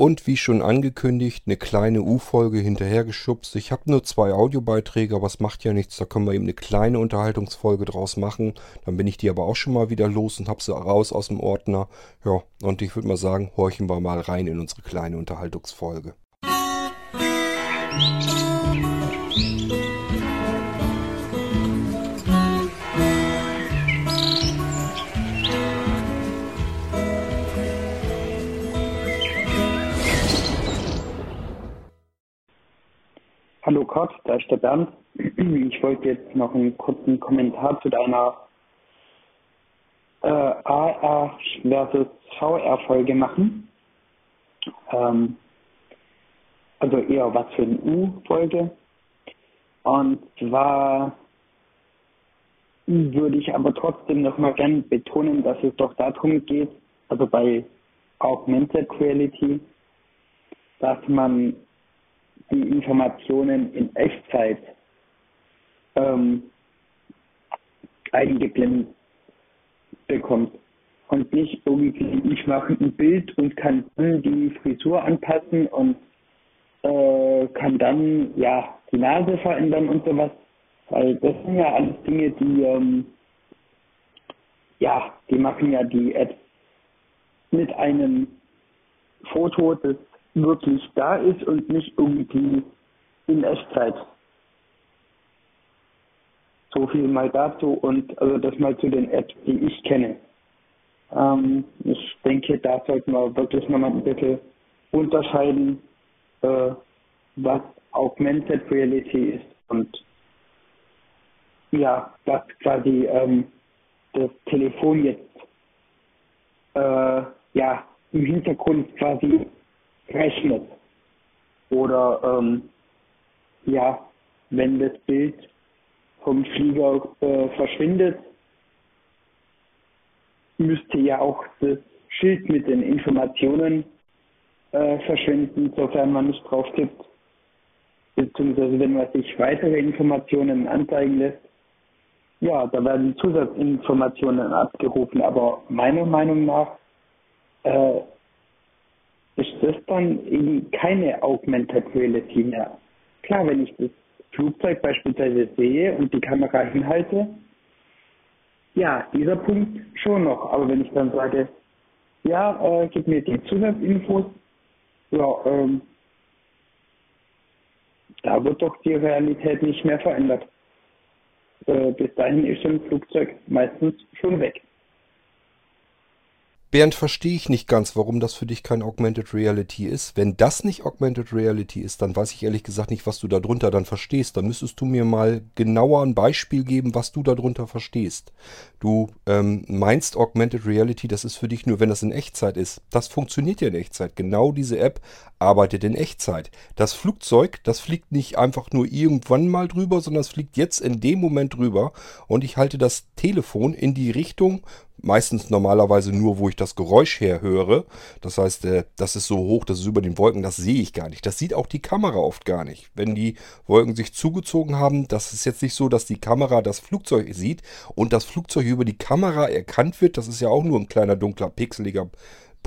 Und wie schon angekündigt, eine kleine U-Folge hinterhergeschubst. Ich habe nur zwei Audiobeiträge, aber es macht ja nichts. Da können wir eben eine kleine Unterhaltungsfolge draus machen. Dann bin ich die aber auch schon mal wieder los und habe sie raus aus dem Ordner. Ja, und ich würde mal sagen, horchen wir mal rein in unsere kleine Unterhaltungsfolge. Musik Hallo Kurt, da ist der Bernd. Ich wollte jetzt noch einen kurzen Kommentar zu deiner äh, AR versus VR-Folge machen. Ähm, also eher was für eine U-Folge. Und zwar würde ich aber trotzdem noch mal gern betonen, dass es doch darum geht, also bei Augmented Reality, dass man die Informationen in Echtzeit ähm, eingeblendet bekommt und nicht irgendwie, ich mache ein Bild und kann dann die Frisur anpassen und äh, kann dann ja die Nase verändern und sowas. Weil das sind ja alles Dinge, die ähm, ja, die machen ja die Apps mit einem Foto, das wirklich da ist und nicht irgendwie in Echtzeit. So viel mal dazu und also das mal zu den Apps, die ich kenne. Ähm, ich denke, da sollten wir wirklich nochmal ein bisschen unterscheiden, äh, was Augmented Reality ist und ja, was quasi ähm, das Telefon jetzt äh, ja im Hintergrund quasi rechnet. Oder ähm, ja, wenn das Bild vom Flieger äh, verschwindet, müsste ja auch das Schild mit den Informationen äh, verschwinden, sofern man nicht drauf gibt. Beziehungsweise wenn man sich weitere Informationen anzeigen lässt, ja, da werden Zusatzinformationen abgerufen. Aber meiner Meinung nach äh, ist das dann eben keine Augmented Reality mehr. Klar, wenn ich das Flugzeug beispielsweise sehe und die Kamera hinhalte, ja, dieser Punkt schon noch. Aber wenn ich dann sage, ja, äh, gib mir die Zusatzinfos, ja, ähm, da wird doch die Realität nicht mehr verändert. Äh, bis dahin ist ein Flugzeug meistens schon weg. Bernd, verstehe ich nicht ganz, warum das für dich kein Augmented Reality ist. Wenn das nicht Augmented Reality ist, dann weiß ich ehrlich gesagt nicht, was du darunter dann verstehst. Dann müsstest du mir mal genauer ein Beispiel geben, was du darunter verstehst. Du ähm, meinst Augmented Reality, das ist für dich nur, wenn das in Echtzeit ist. Das funktioniert ja in Echtzeit. Genau diese App arbeitet in Echtzeit. Das Flugzeug, das fliegt nicht einfach nur irgendwann mal drüber, sondern es fliegt jetzt in dem Moment drüber und ich halte das Telefon in die Richtung, meistens normalerweise nur, wo ich das Geräusch herhöre. Das heißt, äh, das ist so hoch, das ist über den Wolken, das sehe ich gar nicht. Das sieht auch die Kamera oft gar nicht. Wenn die Wolken sich zugezogen haben, das ist jetzt nicht so, dass die Kamera das Flugzeug sieht und das Flugzeug über die Kamera erkannt wird. Das ist ja auch nur ein kleiner dunkler, pixeliger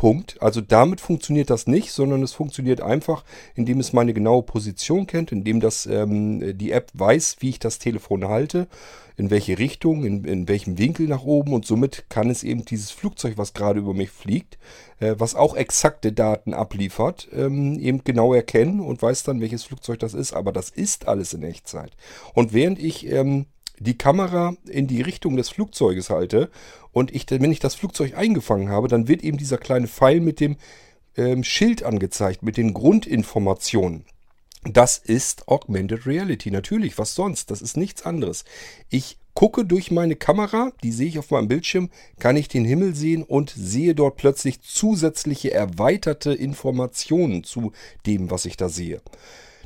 Punkt. Also damit funktioniert das nicht, sondern es funktioniert einfach, indem es meine genaue Position kennt, indem das ähm, die App weiß, wie ich das Telefon halte, in welche Richtung, in, in welchem Winkel nach oben und somit kann es eben dieses Flugzeug, was gerade über mich fliegt, äh, was auch exakte Daten abliefert, ähm, eben genau erkennen und weiß dann, welches Flugzeug das ist. Aber das ist alles in Echtzeit. Und während ich ähm, die Kamera in die Richtung des Flugzeuges halte und ich, wenn ich das Flugzeug eingefangen habe, dann wird eben dieser kleine Pfeil mit dem ähm, Schild angezeigt, mit den Grundinformationen. Das ist Augmented Reality. Natürlich, was sonst? Das ist nichts anderes. Ich gucke durch meine Kamera, die sehe ich auf meinem Bildschirm, kann ich den Himmel sehen und sehe dort plötzlich zusätzliche erweiterte Informationen zu dem, was ich da sehe.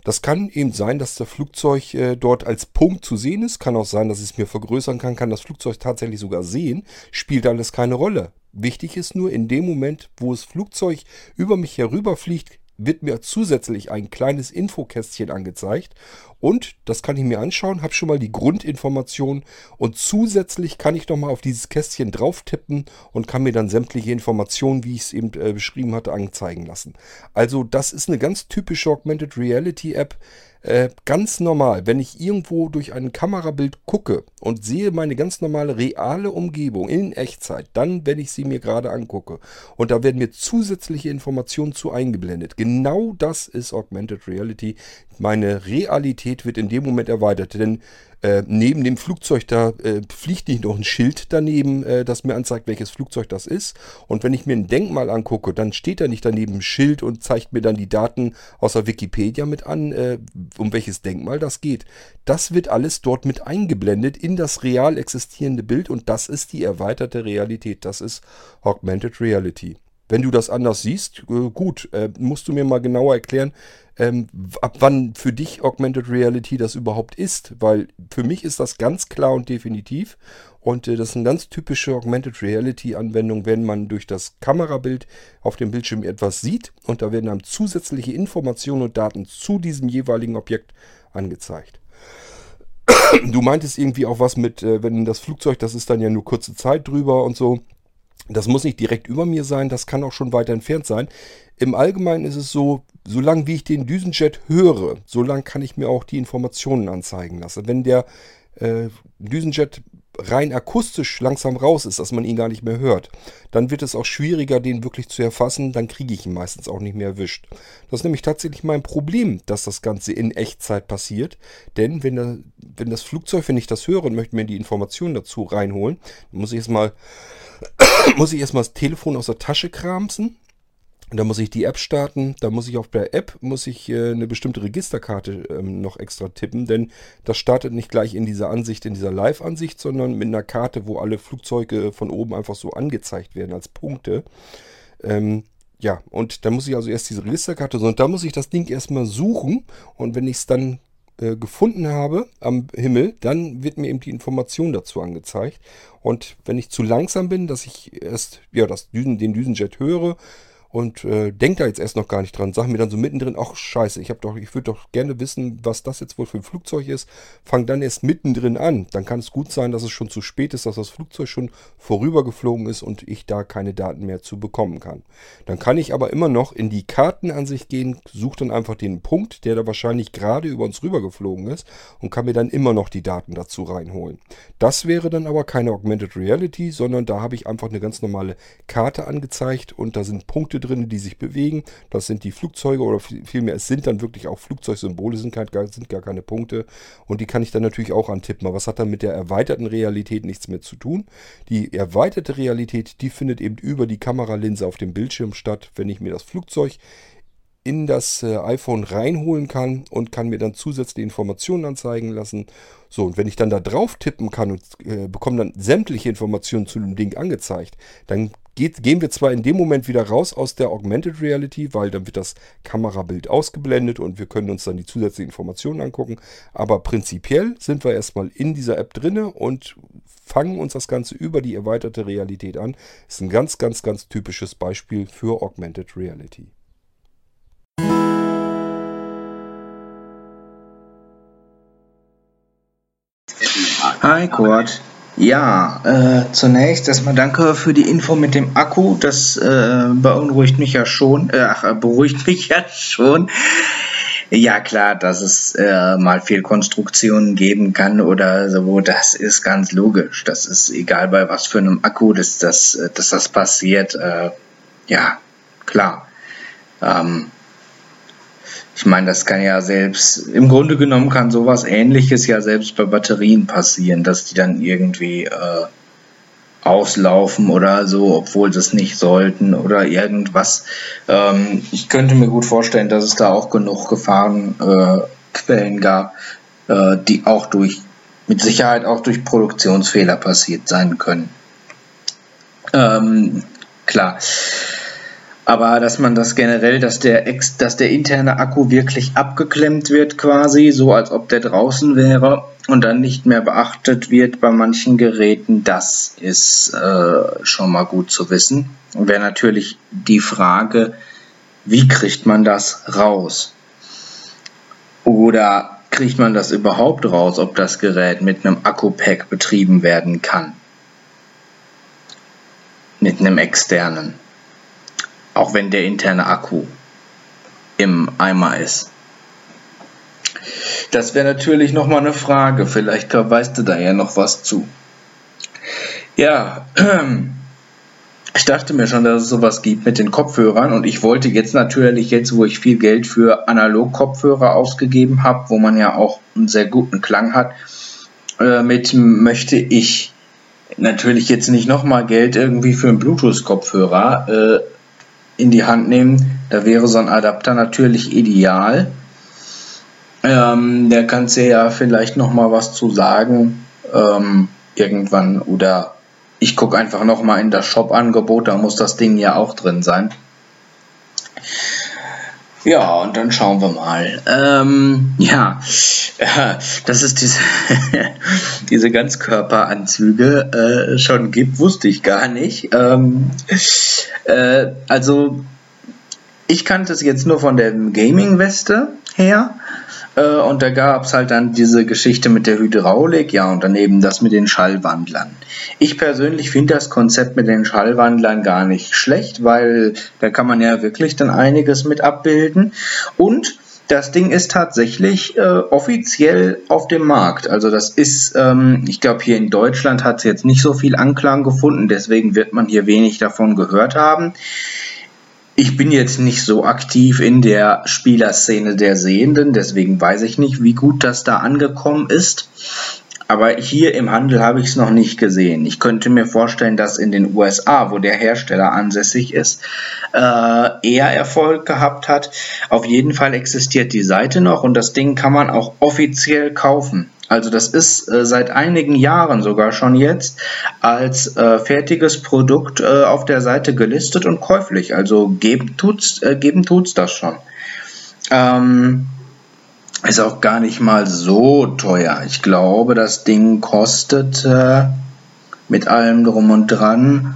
Das kann eben sein, dass das Flugzeug äh, dort als Punkt zu sehen ist. Kann auch sein, dass ich es mir vergrößern kann, kann das Flugzeug tatsächlich sogar sehen. Spielt alles keine Rolle. Wichtig ist nur, in dem Moment, wo das Flugzeug über mich herüberfliegt, wird mir zusätzlich ein kleines Infokästchen angezeigt und das kann ich mir anschauen, habe schon mal die Grundinformation und zusätzlich kann ich nochmal auf dieses Kästchen drauf tippen und kann mir dann sämtliche Informationen, wie ich es eben äh, beschrieben hatte, anzeigen lassen. Also das ist eine ganz typische Augmented Reality App. Äh, ganz normal, wenn ich irgendwo durch ein Kamerabild gucke und sehe meine ganz normale reale Umgebung in Echtzeit, dann, wenn ich sie mir gerade angucke und da werden mir zusätzliche Informationen zu eingeblendet. Genau das ist Augmented Reality. Meine Realität wird in dem Moment erweitert, denn äh, neben dem Flugzeug, da äh, fliegt nicht noch ein Schild daneben, äh, das mir anzeigt, welches Flugzeug das ist. Und wenn ich mir ein Denkmal angucke, dann steht da nicht daneben ein Schild und zeigt mir dann die Daten aus der Wikipedia mit an, äh, um welches Denkmal das geht. Das wird alles dort mit eingeblendet in das real existierende Bild und das ist die erweiterte Realität. Das ist Augmented Reality. Wenn du das anders siehst, äh, gut, äh, musst du mir mal genauer erklären, ähm, ab wann für dich Augmented Reality das überhaupt ist, weil für mich ist das ganz klar und definitiv und äh, das ist eine ganz typische Augmented Reality Anwendung, wenn man durch das Kamerabild auf dem Bildschirm etwas sieht und da werden dann zusätzliche Informationen und Daten zu diesem jeweiligen Objekt angezeigt. Du meintest irgendwie auch was mit, wenn das Flugzeug, das ist dann ja nur kurze Zeit drüber und so. Das muss nicht direkt über mir sein, das kann auch schon weiter entfernt sein. Im Allgemeinen ist es so, solange wie ich den Düsenjet höre, solange kann ich mir auch die Informationen anzeigen lassen. Wenn der äh, Düsenjet rein akustisch langsam raus ist, dass man ihn gar nicht mehr hört, dann wird es auch schwieriger, den wirklich zu erfassen. Dann kriege ich ihn meistens auch nicht mehr erwischt. Das ist nämlich tatsächlich mein Problem, dass das Ganze in Echtzeit passiert. Denn wenn, der, wenn das Flugzeug, wenn ich das höre und möchte mir die Informationen dazu reinholen, dann muss ich erstmal muss ich erstmal das Telefon aus der Tasche kramsen da muss ich die App starten. Da muss ich auf der App muss ich äh, eine bestimmte Registerkarte ähm, noch extra tippen, denn das startet nicht gleich in dieser Ansicht, in dieser Live-Ansicht, sondern mit einer Karte, wo alle Flugzeuge von oben einfach so angezeigt werden als Punkte. Ähm, ja, und da muss ich also erst diese Registerkarte, und da muss ich das Ding erstmal suchen. Und wenn ich es dann äh, gefunden habe am Himmel, dann wird mir eben die Information dazu angezeigt. Und wenn ich zu langsam bin, dass ich erst ja, das Düsen, den Düsenjet höre, und äh, denke da jetzt erst noch gar nicht dran. Sag mir dann so mittendrin, ach scheiße, ich doch, ich würde doch gerne wissen, was das jetzt wohl für ein Flugzeug ist. Fang dann erst mittendrin an. Dann kann es gut sein, dass es schon zu spät ist, dass das Flugzeug schon vorübergeflogen ist und ich da keine Daten mehr zu bekommen kann. Dann kann ich aber immer noch in die Kartenansicht gehen, suche dann einfach den Punkt, der da wahrscheinlich gerade über uns rübergeflogen ist und kann mir dann immer noch die Daten dazu reinholen. Das wäre dann aber keine Augmented Reality, sondern da habe ich einfach eine ganz normale Karte angezeigt und da sind Punkte drin, die sich bewegen. Das sind die Flugzeuge oder vielmehr, es sind dann wirklich auch Flugzeugsymbole, sind, kein, sind gar keine Punkte. Und die kann ich dann natürlich auch antippen. Aber was hat dann mit der erweiterten Realität nichts mehr zu tun? Die erweiterte Realität, die findet eben über die Kameralinse auf dem Bildschirm statt. Wenn ich mir das Flugzeug in das äh, iPhone reinholen kann und kann mir dann zusätzliche Informationen anzeigen lassen. So, und wenn ich dann da drauf tippen kann und äh, bekomme dann sämtliche Informationen zu dem Ding angezeigt, dann geht, gehen wir zwar in dem Moment wieder raus aus der Augmented Reality, weil dann wird das Kamerabild ausgeblendet und wir können uns dann die zusätzlichen Informationen angucken, aber prinzipiell sind wir erstmal in dieser App drinne und fangen uns das Ganze über die erweiterte Realität an. Ist ein ganz, ganz, ganz typisches Beispiel für Augmented Reality. Kurt. Ja, äh, zunächst erstmal danke für die Info mit dem Akku. Das äh, beunruhigt mich ja schon. Äh, ach, beruhigt mich ja schon. Ja, klar, dass es äh, mal Fehlkonstruktionen geben kann oder so, das ist ganz logisch. Das ist egal bei was für einem Akku, dass das, dass das passiert. Äh, ja, klar. Ähm, ich meine, das kann ja selbst, im Grunde genommen kann sowas ähnliches ja selbst bei Batterien passieren, dass die dann irgendwie äh, auslaufen oder so, obwohl sie es nicht sollten oder irgendwas. Ähm, ich könnte mir gut vorstellen, dass es da auch genug Gefahrenquellen äh, gab, äh, die auch durch, mit Sicherheit auch durch Produktionsfehler passiert sein können. Ähm, klar. Aber dass man das generell, dass der, ex, dass der interne Akku wirklich abgeklemmt wird quasi, so als ob der draußen wäre und dann nicht mehr beachtet wird bei manchen Geräten, das ist äh, schon mal gut zu wissen. Wäre natürlich die Frage, wie kriegt man das raus? Oder kriegt man das überhaupt raus, ob das Gerät mit einem Akku-Pack betrieben werden kann? Mit einem externen. Auch wenn der interne Akku im Eimer ist. Das wäre natürlich nochmal eine Frage. Vielleicht weißt du da ja noch was zu. Ja, ich dachte mir schon, dass es sowas gibt mit den Kopfhörern und ich wollte jetzt natürlich, jetzt wo ich viel Geld für Analog-Kopfhörer ausgegeben habe, wo man ja auch einen sehr guten Klang hat, äh, mit möchte ich natürlich jetzt nicht nochmal Geld irgendwie für einen Bluetooth-Kopfhörer äh, in die Hand nehmen. Da wäre so ein Adapter natürlich ideal. Ähm, der kannst dir ja vielleicht nochmal was zu sagen ähm, irgendwann oder ich gucke einfach nochmal in das Shop-Angebot, da muss das Ding ja auch drin sein. Ja, und dann schauen wir mal. Ähm, ja, dass es diese, diese Ganzkörperanzüge äh, schon gibt, wusste ich gar nicht. Ähm, äh, also, ich kannte es jetzt nur von der Gaming-Weste her. Äh, und da gab es halt dann diese Geschichte mit der Hydraulik, ja, und daneben das mit den Schallwandlern. Ich persönlich finde das Konzept mit den Schallwandlern gar nicht schlecht, weil da kann man ja wirklich dann einiges mit abbilden. Und das Ding ist tatsächlich äh, offiziell auf dem Markt. Also das ist, ähm, ich glaube, hier in Deutschland hat es jetzt nicht so viel Anklang gefunden, deswegen wird man hier wenig davon gehört haben. Ich bin jetzt nicht so aktiv in der Spielerszene der Sehenden, deswegen weiß ich nicht, wie gut das da angekommen ist. Aber hier im Handel habe ich es noch nicht gesehen. Ich könnte mir vorstellen, dass in den USA, wo der Hersteller ansässig ist, äh, eher Erfolg gehabt hat. Auf jeden Fall existiert die Seite noch und das Ding kann man auch offiziell kaufen. Also das ist äh, seit einigen Jahren sogar schon jetzt als äh, fertiges Produkt äh, auf der Seite gelistet und käuflich. Also geben tut's, äh, geben tut's das schon. Ähm, ist auch gar nicht mal so teuer. Ich glaube, das Ding kostet mit allem drum und dran,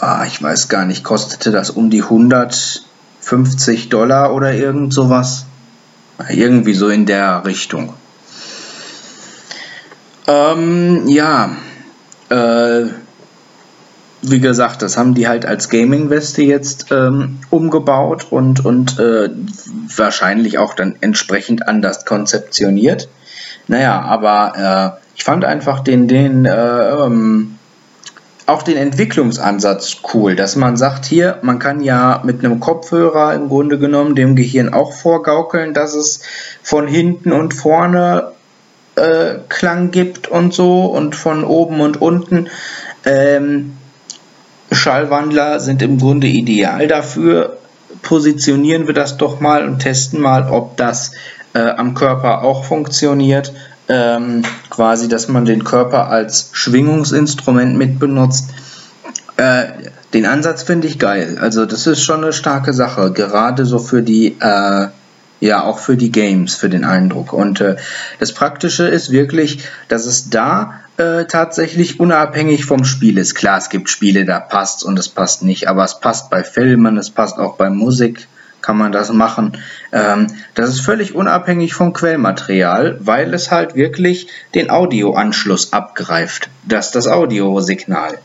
ah, ich weiß gar nicht, kostete das um die 150 Dollar oder irgend sowas. Irgendwie so in der Richtung. Ähm, ja, äh, wie gesagt, das haben die halt als Gaming-Weste jetzt ähm, umgebaut und, und äh, wahrscheinlich auch dann entsprechend anders konzeptioniert. Naja, aber äh, ich fand einfach den, den äh, ähm, auch den Entwicklungsansatz cool, dass man sagt, hier, man kann ja mit einem Kopfhörer im Grunde genommen dem Gehirn auch vorgaukeln, dass es von hinten und vorne äh, Klang gibt und so und von oben und unten. Ähm, Schallwandler sind im Grunde ideal dafür. Positionieren wir das doch mal und testen mal, ob das äh, am Körper auch funktioniert ähm, quasi, dass man den Körper als Schwingungsinstrument mit benutzt. Äh, den Ansatz finde ich geil. Also das ist schon eine starke Sache, gerade so für die, äh, ja auch für die Games, für den Eindruck. Und äh, das Praktische ist wirklich, dass es da äh, tatsächlich unabhängig vom Spiel ist. Klar, es gibt Spiele, da passt und es passt nicht, aber es passt bei Filmen, es passt auch bei Musik kann man das machen. Ähm, das ist völlig unabhängig vom Quellmaterial, weil es halt wirklich den Audioanschluss abgreift. Das ist das Audiosignal.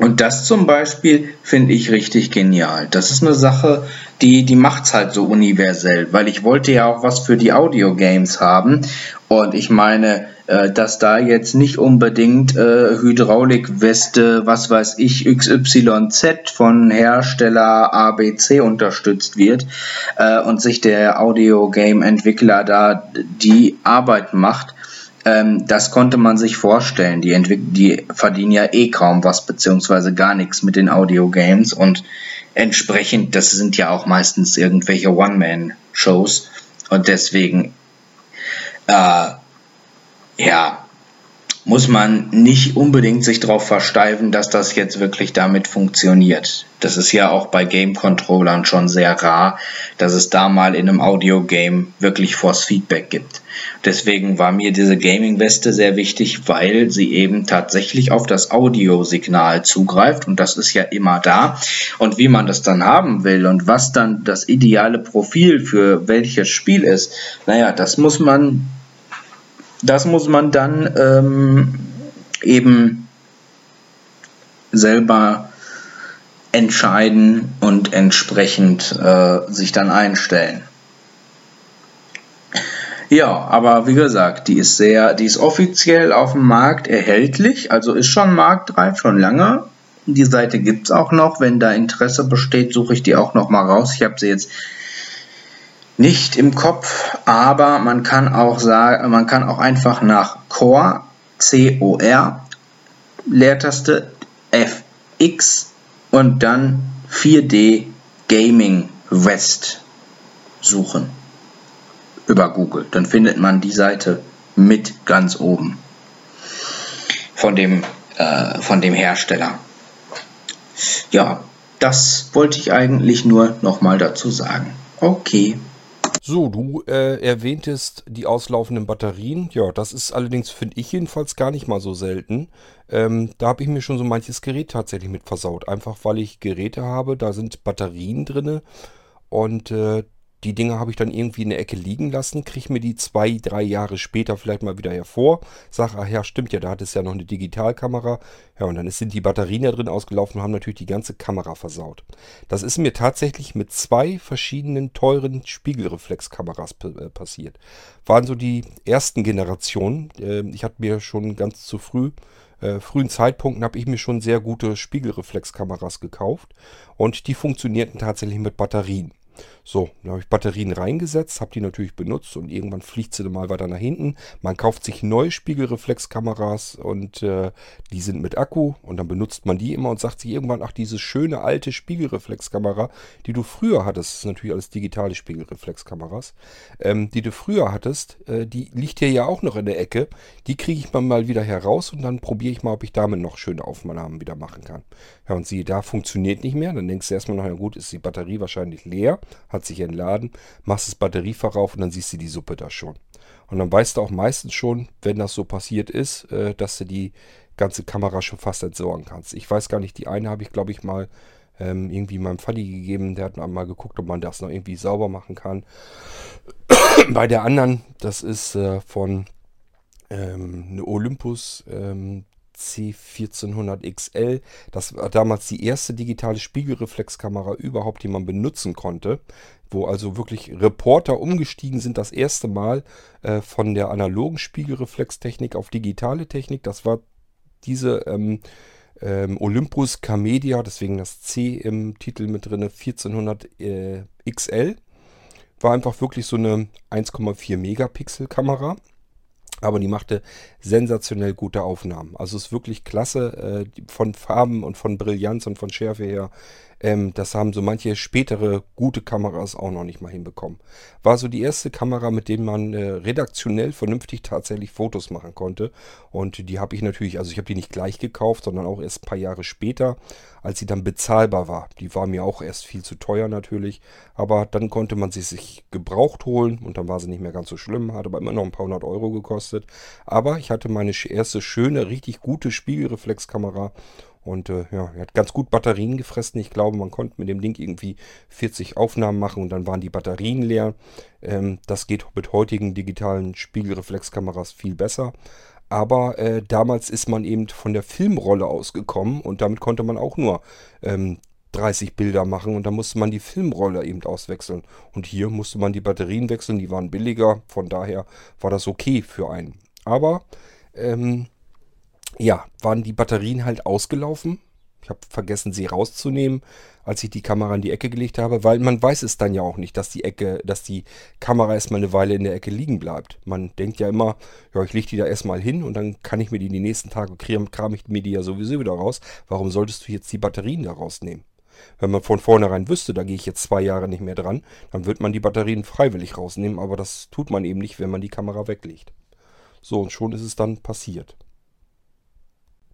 Und das zum Beispiel finde ich richtig genial. Das ist eine Sache, die, die macht es halt so universell, weil ich wollte ja auch was für die Audio-Games haben. Und ich meine, äh, dass da jetzt nicht unbedingt äh, Hydraulikweste, was weiß ich, XYZ von Hersteller ABC unterstützt wird äh, und sich der Audio-Game-Entwickler da die Arbeit macht ähm, das konnte man sich vorstellen. Die, die verdienen ja eh kaum was, beziehungsweise gar nichts mit den Audio-Games und entsprechend, das sind ja auch meistens irgendwelche One-Man-Shows und deswegen, äh, ja, muss man nicht unbedingt sich darauf versteifen, dass das jetzt wirklich damit funktioniert. Das ist ja auch bei Game-Controllern schon sehr rar, dass es da mal in einem Audio-Game wirklich Force Feedback gibt. Deswegen war mir diese Gaming-Weste sehr wichtig, weil sie eben tatsächlich auf das Audiosignal zugreift und das ist ja immer da. Und wie man das dann haben will und was dann das ideale Profil für welches Spiel ist, naja, das muss man das muss man dann ähm, eben selber entscheiden und entsprechend äh, sich dann einstellen. Ja, aber wie gesagt, die ist sehr, die ist offiziell auf dem Markt erhältlich, also ist schon marktreif, schon lange. Die Seite gibt es auch noch. Wenn da Interesse besteht, suche ich die auch noch mal raus. Ich habe sie jetzt nicht im Kopf, aber man kann auch sagen, man kann auch einfach nach Core, C-O-R, Leertaste F-X und dann 4D Gaming West suchen über Google. Dann findet man die Seite mit ganz oben von dem, äh, von dem Hersteller. Ja, das wollte ich eigentlich nur nochmal dazu sagen. Okay. So, du äh, erwähntest die auslaufenden Batterien. Ja, das ist allerdings, finde ich jedenfalls, gar nicht mal so selten. Ähm, da habe ich mir schon so manches Gerät tatsächlich mit versaut. Einfach weil ich Geräte habe, da sind Batterien drin und äh, die Dinge habe ich dann irgendwie in der Ecke liegen lassen, kriege mir die zwei, drei Jahre später vielleicht mal wieder hervor, sage, ach ja, stimmt ja, da hat es ja noch eine Digitalkamera. Ja, und dann sind die Batterien da drin ausgelaufen und haben natürlich die ganze Kamera versaut. Das ist mir tatsächlich mit zwei verschiedenen teuren Spiegelreflexkameras äh, passiert. Waren so die ersten Generationen. Äh, ich hatte mir schon ganz zu früh äh, frühen Zeitpunkten habe ich mir schon sehr gute Spiegelreflexkameras gekauft und die funktionierten tatsächlich mit Batterien. So, dann habe ich Batterien reingesetzt, habe die natürlich benutzt und irgendwann fliegt sie mal weiter nach hinten. Man kauft sich neue Spiegelreflexkameras und äh, die sind mit Akku und dann benutzt man die immer und sagt sich irgendwann, ach, diese schöne alte Spiegelreflexkamera, die du früher hattest, das ist natürlich alles digitale Spiegelreflexkameras, ähm, die du früher hattest, äh, die liegt hier ja auch noch in der Ecke. Die kriege ich mal wieder heraus und dann probiere ich mal, ob ich damit noch schöne Aufnahmen wieder machen kann. Ja, und siehe, da funktioniert nicht mehr. Dann denkst du erstmal noch, ja gut, ist die Batterie wahrscheinlich leer hat sich entladen, machst das Batteriefach auf und dann siehst du die Suppe da schon. Und dann weißt du auch meistens schon, wenn das so passiert ist, äh, dass du die ganze Kamera schon fast entsorgen kannst. Ich weiß gar nicht, die eine habe ich, glaube ich, mal ähm, irgendwie meinem Vati gegeben. Der hat mal geguckt, ob man das noch irgendwie sauber machen kann. Bei der anderen, das ist äh, von ähm, eine Olympus ähm, C1400XL. Das war damals die erste digitale Spiegelreflexkamera überhaupt, die man benutzen konnte. Wo also wirklich Reporter umgestiegen sind, das erste Mal äh, von der analogen Spiegelreflextechnik auf digitale Technik. Das war diese ähm, ähm, Olympus Camedia, deswegen das C im Titel mit drin, 1400 äh, XL. War einfach wirklich so eine 1,4 Megapixel Kamera. Aber die machte sensationell gute Aufnahmen. Also es ist wirklich klasse äh, von Farben und von Brillanz und von Schärfe her. Ähm, das haben so manche spätere gute Kameras auch noch nicht mal hinbekommen. War so die erste Kamera, mit der man äh, redaktionell vernünftig tatsächlich Fotos machen konnte. Und die habe ich natürlich, also ich habe die nicht gleich gekauft, sondern auch erst ein paar Jahre später, als sie dann bezahlbar war. Die war mir auch erst viel zu teuer natürlich. Aber dann konnte man sie sich gebraucht holen und dann war sie nicht mehr ganz so schlimm, hat aber immer noch ein paar hundert Euro gekostet. Aber ich hatte meine erste schöne, richtig gute Spiegelreflexkamera und äh, ja, er hat ganz gut Batterien gefressen. Ich glaube, man konnte mit dem Ding irgendwie 40 Aufnahmen machen und dann waren die Batterien leer. Ähm, das geht mit heutigen digitalen Spiegelreflexkameras viel besser. Aber äh, damals ist man eben von der Filmrolle ausgekommen und damit konnte man auch nur ähm, 30 Bilder machen und dann musste man die Filmrolle eben auswechseln. Und hier musste man die Batterien wechseln, die waren billiger, von daher war das okay für einen. Aber ähm, ja, waren die Batterien halt ausgelaufen. Ich habe vergessen, sie rauszunehmen, als ich die Kamera in die Ecke gelegt habe, weil man weiß es dann ja auch nicht, dass die Ecke, dass die Kamera erstmal eine Weile in der Ecke liegen bleibt. Man denkt ja immer, ja, ich lege die da erstmal hin und dann kann ich mir die die nächsten Tage kram ich mir die ja sowieso wieder raus. Warum solltest du jetzt die Batterien da rausnehmen? Wenn man von vornherein wüsste, da gehe ich jetzt zwei Jahre nicht mehr dran, dann wird man die Batterien freiwillig rausnehmen, aber das tut man eben nicht, wenn man die Kamera weglegt. So, und schon ist es dann passiert.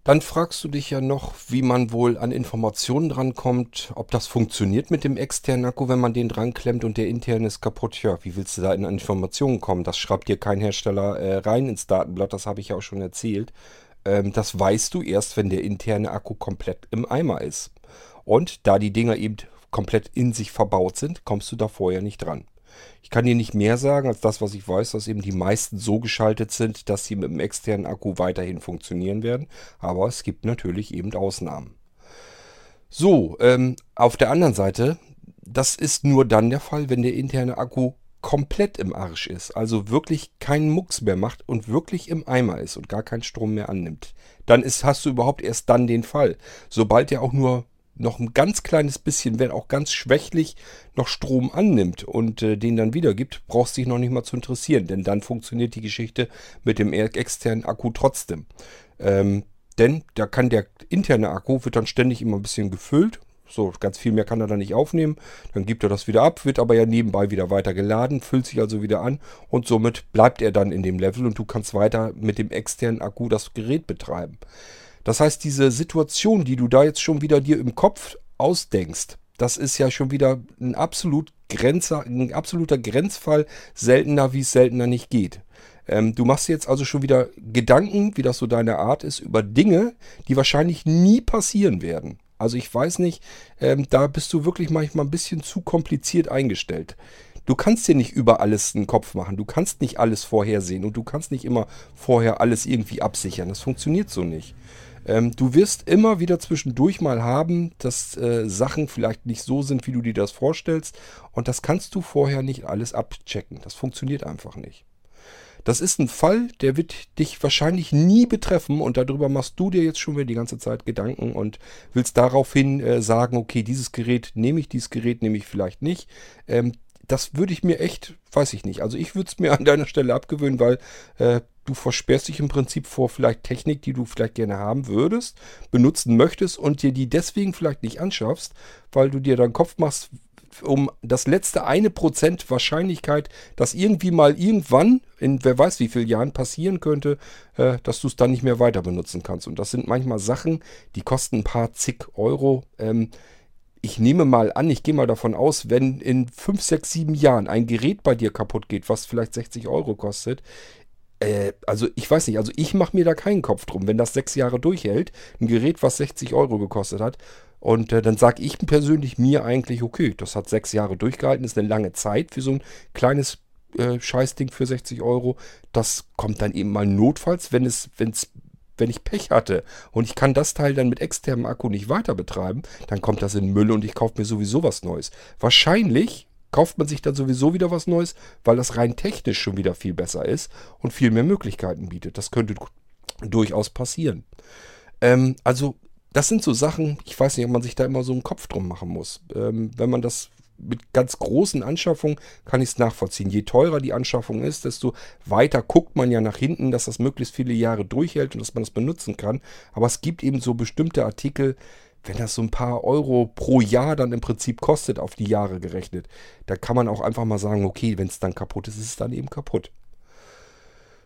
Dann fragst du dich ja noch, wie man wohl an Informationen drankommt, ob das funktioniert mit dem externen Akku, wenn man den dran klemmt und der interne ist kaputt. Ja, wie willst du da in Informationen kommen? Das schreibt dir kein Hersteller äh, rein ins Datenblatt, das habe ich ja auch schon erzählt. Ähm, das weißt du erst, wenn der interne Akku komplett im Eimer ist. Und da die Dinger eben komplett in sich verbaut sind, kommst du da vorher nicht dran. Ich kann dir nicht mehr sagen als das, was ich weiß, dass eben die meisten so geschaltet sind, dass sie mit dem externen Akku weiterhin funktionieren werden. Aber es gibt natürlich eben Ausnahmen. So, ähm, auf der anderen Seite, das ist nur dann der Fall, wenn der interne Akku komplett im Arsch ist, also wirklich keinen Mucks mehr macht und wirklich im Eimer ist und gar keinen Strom mehr annimmt. Dann ist, hast du überhaupt erst dann den Fall. Sobald er auch nur noch ein ganz kleines bisschen, wenn auch ganz schwächlich, noch Strom annimmt und äh, den dann wiedergibt, brauchst du dich noch nicht mal zu interessieren, denn dann funktioniert die Geschichte mit dem externen Akku trotzdem. Ähm, denn da kann der interne Akku, wird dann ständig immer ein bisschen gefüllt. So, ganz viel mehr kann er dann nicht aufnehmen. Dann gibt er das wieder ab, wird aber ja nebenbei wieder weiter geladen, füllt sich also wieder an und somit bleibt er dann in dem Level und du kannst weiter mit dem externen Akku das Gerät betreiben. Das heißt, diese Situation, die du da jetzt schon wieder dir im Kopf ausdenkst, das ist ja schon wieder ein, absolut Grenzer, ein absoluter Grenzfall, seltener, wie es seltener nicht geht. Ähm, du machst jetzt also schon wieder Gedanken, wie das so deine Art ist, über Dinge, die wahrscheinlich nie passieren werden. Also ich weiß nicht, ähm, da bist du wirklich manchmal ein bisschen zu kompliziert eingestellt. Du kannst dir nicht über alles einen Kopf machen. Du kannst nicht alles vorhersehen und du kannst nicht immer vorher alles irgendwie absichern. Das funktioniert so nicht. Ähm, du wirst immer wieder zwischendurch mal haben, dass äh, Sachen vielleicht nicht so sind, wie du dir das vorstellst. Und das kannst du vorher nicht alles abchecken. Das funktioniert einfach nicht. Das ist ein Fall, der wird dich wahrscheinlich nie betreffen und darüber machst du dir jetzt schon wieder die ganze Zeit Gedanken und willst daraufhin äh, sagen, okay, dieses Gerät nehme ich, dieses Gerät nehme ich vielleicht nicht. Ähm, das würde ich mir echt, weiß ich nicht. Also ich würde es mir an deiner Stelle abgewöhnen, weil äh, du versperrst dich im Prinzip vor vielleicht Technik, die du vielleicht gerne haben würdest, benutzen möchtest und dir die deswegen vielleicht nicht anschaffst, weil du dir dann Kopf machst, um das letzte eine Prozent Wahrscheinlichkeit, dass irgendwie mal irgendwann, in wer weiß wie vielen Jahren passieren könnte, äh, dass du es dann nicht mehr weiter benutzen kannst. Und das sind manchmal Sachen, die kosten ein paar zig Euro. Ähm, ich nehme mal an, ich gehe mal davon aus, wenn in 5, 6, 7 Jahren ein Gerät bei dir kaputt geht, was vielleicht 60 Euro kostet, äh, also ich weiß nicht, also ich mache mir da keinen Kopf drum. Wenn das sechs Jahre durchhält, ein Gerät, was 60 Euro gekostet hat, und äh, dann sage ich persönlich mir eigentlich, okay, das hat sechs Jahre durchgehalten, ist eine lange Zeit für so ein kleines äh, Scheißding für 60 Euro. Das kommt dann eben mal notfalls, wenn es, wenn es wenn ich Pech hatte und ich kann das Teil dann mit externem Akku nicht weiter betreiben, dann kommt das in Müll und ich kaufe mir sowieso was Neues. Wahrscheinlich kauft man sich dann sowieso wieder was Neues, weil das rein technisch schon wieder viel besser ist und viel mehr Möglichkeiten bietet. Das könnte durchaus passieren. Ähm, also das sind so Sachen, ich weiß nicht, ob man sich da immer so einen Kopf drum machen muss. Ähm, wenn man das mit ganz großen Anschaffungen kann ich es nachvollziehen. Je teurer die Anschaffung ist, desto weiter guckt man ja nach hinten, dass das möglichst viele Jahre durchhält und dass man das benutzen kann. Aber es gibt eben so bestimmte Artikel, wenn das so ein paar Euro pro Jahr dann im Prinzip kostet, auf die Jahre gerechnet, da kann man auch einfach mal sagen, okay, wenn es dann kaputt ist, ist es dann eben kaputt.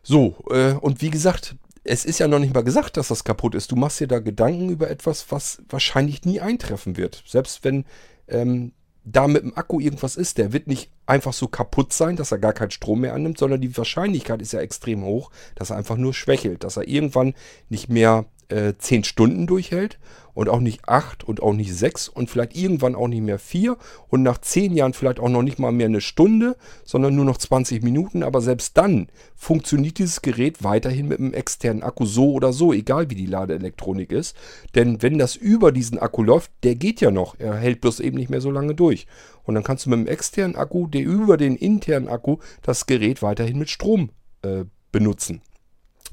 So, äh, und wie gesagt, es ist ja noch nicht mal gesagt, dass das kaputt ist. Du machst dir da Gedanken über etwas, was wahrscheinlich nie eintreffen wird. Selbst wenn ähm, da mit dem Akku irgendwas ist, der wird nicht einfach so kaputt sein, dass er gar keinen Strom mehr annimmt, sondern die Wahrscheinlichkeit ist ja extrem hoch, dass er einfach nur schwächelt, dass er irgendwann nicht mehr äh, 10 Stunden durchhält und auch nicht 8 und auch nicht 6 und vielleicht irgendwann auch nicht mehr 4 und nach 10 Jahren vielleicht auch noch nicht mal mehr eine Stunde, sondern nur noch 20 Minuten. Aber selbst dann funktioniert dieses Gerät weiterhin mit einem externen Akku so oder so, egal wie die Ladeelektronik ist. Denn wenn das über diesen Akku läuft, der geht ja noch. Er hält bloß eben nicht mehr so lange durch. Und dann kannst du mit dem externen Akku, der über den internen Akku, das Gerät weiterhin mit Strom äh, benutzen.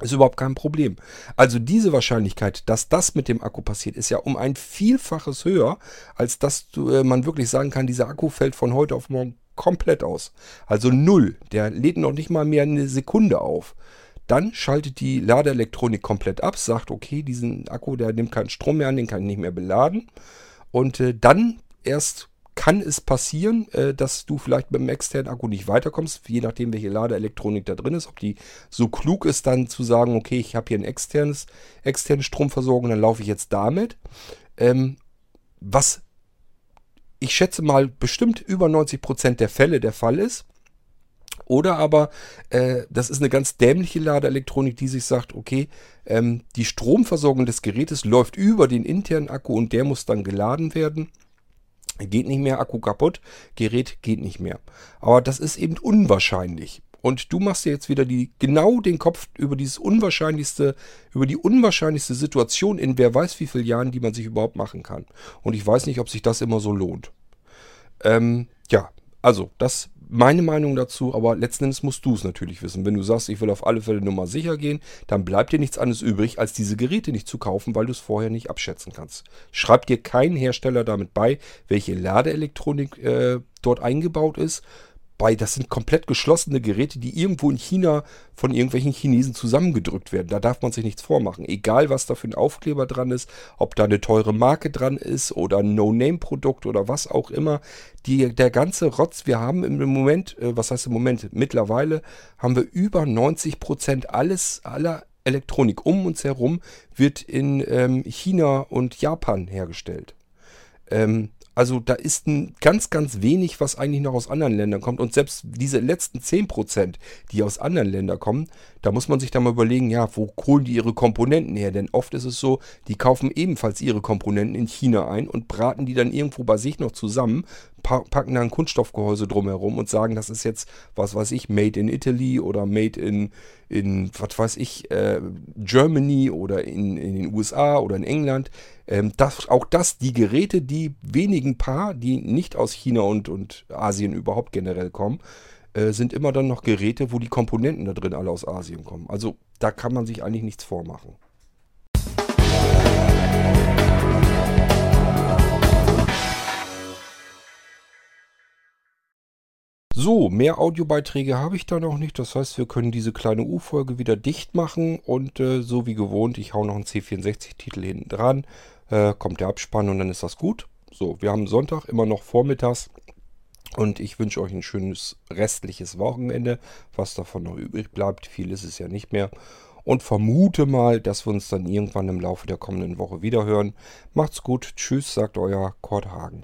Ist überhaupt kein Problem. Also diese Wahrscheinlichkeit, dass das mit dem Akku passiert, ist ja um ein Vielfaches höher, als dass du, äh, man wirklich sagen kann, dieser Akku fällt von heute auf morgen komplett aus. Also null. Der lädt noch nicht mal mehr eine Sekunde auf. Dann schaltet die Ladeelektronik komplett ab, sagt, okay, diesen Akku, der nimmt keinen Strom mehr an, den kann ich nicht mehr beladen. Und äh, dann erst kann es passieren, äh, dass du vielleicht mit dem externen Akku nicht weiterkommst, je nachdem, welche Ladeelektronik da drin ist. Ob die so klug ist, dann zu sagen, okay, ich habe hier ein externes, externe Stromversorgung, dann laufe ich jetzt damit. Ähm, was ich schätze mal bestimmt über 90% der Fälle der Fall ist. Oder aber, äh, das ist eine ganz dämliche Ladeelektronik, die sich sagt, okay, ähm, die Stromversorgung des Gerätes läuft über den internen Akku und der muss dann geladen werden. Geht nicht mehr, Akku kaputt, Gerät geht nicht mehr. Aber das ist eben unwahrscheinlich. Und du machst dir jetzt wieder die, genau den Kopf über dieses unwahrscheinlichste, über die unwahrscheinlichste Situation in wer weiß wie vielen Jahren, die man sich überhaupt machen kann. Und ich weiß nicht, ob sich das immer so lohnt. Ähm, ja, also, das meine Meinung dazu, aber letzten Endes musst du es natürlich wissen. Wenn du sagst, ich will auf alle Fälle nur mal sicher gehen, dann bleibt dir nichts anderes übrig, als diese Geräte nicht zu kaufen, weil du es vorher nicht abschätzen kannst. Schreib dir kein Hersteller damit bei, welche Ladeelektronik äh, dort eingebaut ist bei, das sind komplett geschlossene Geräte, die irgendwo in China von irgendwelchen Chinesen zusammengedrückt werden. Da darf man sich nichts vormachen. Egal, was da für ein Aufkleber dran ist, ob da eine teure Marke dran ist oder ein No-Name-Produkt oder was auch immer. Die, der ganze Rotz, wir haben im Moment, äh, was heißt im Moment, mittlerweile haben wir über 90 Prozent alles, aller Elektronik um uns herum wird in ähm, China und Japan hergestellt. Ähm, also da ist ein ganz, ganz wenig, was eigentlich noch aus anderen Ländern kommt. Und selbst diese letzten 10%, die aus anderen Ländern kommen, da muss man sich dann mal überlegen, ja, wo holen die ihre Komponenten her? Denn oft ist es so, die kaufen ebenfalls ihre Komponenten in China ein und braten die dann irgendwo bei sich noch zusammen, packen da ein Kunststoffgehäuse drumherum und sagen, das ist jetzt, was weiß ich, made in Italy oder made in, in was weiß ich, äh, Germany oder in, in den USA oder in England. Ähm, das, auch das, die Geräte, die wenigen paar, die nicht aus China und, und Asien überhaupt generell kommen, äh, sind immer dann noch Geräte, wo die Komponenten da drin alle aus Asien kommen. Also da kann man sich eigentlich nichts vormachen. So, mehr Audiobeiträge habe ich da noch nicht. Das heißt, wir können diese kleine U-Folge wieder dicht machen. Und äh, so wie gewohnt, ich hau noch einen C64-Titel hinten dran. Äh, kommt der Abspann und dann ist das gut. So, wir haben Sonntag immer noch vormittags. Und ich wünsche euch ein schönes restliches Wochenende. Was davon noch übrig bleibt, viel ist es ja nicht mehr. Und vermute mal, dass wir uns dann irgendwann im Laufe der kommenden Woche wieder hören. Macht's gut. Tschüss, sagt euer Kurt Hagen.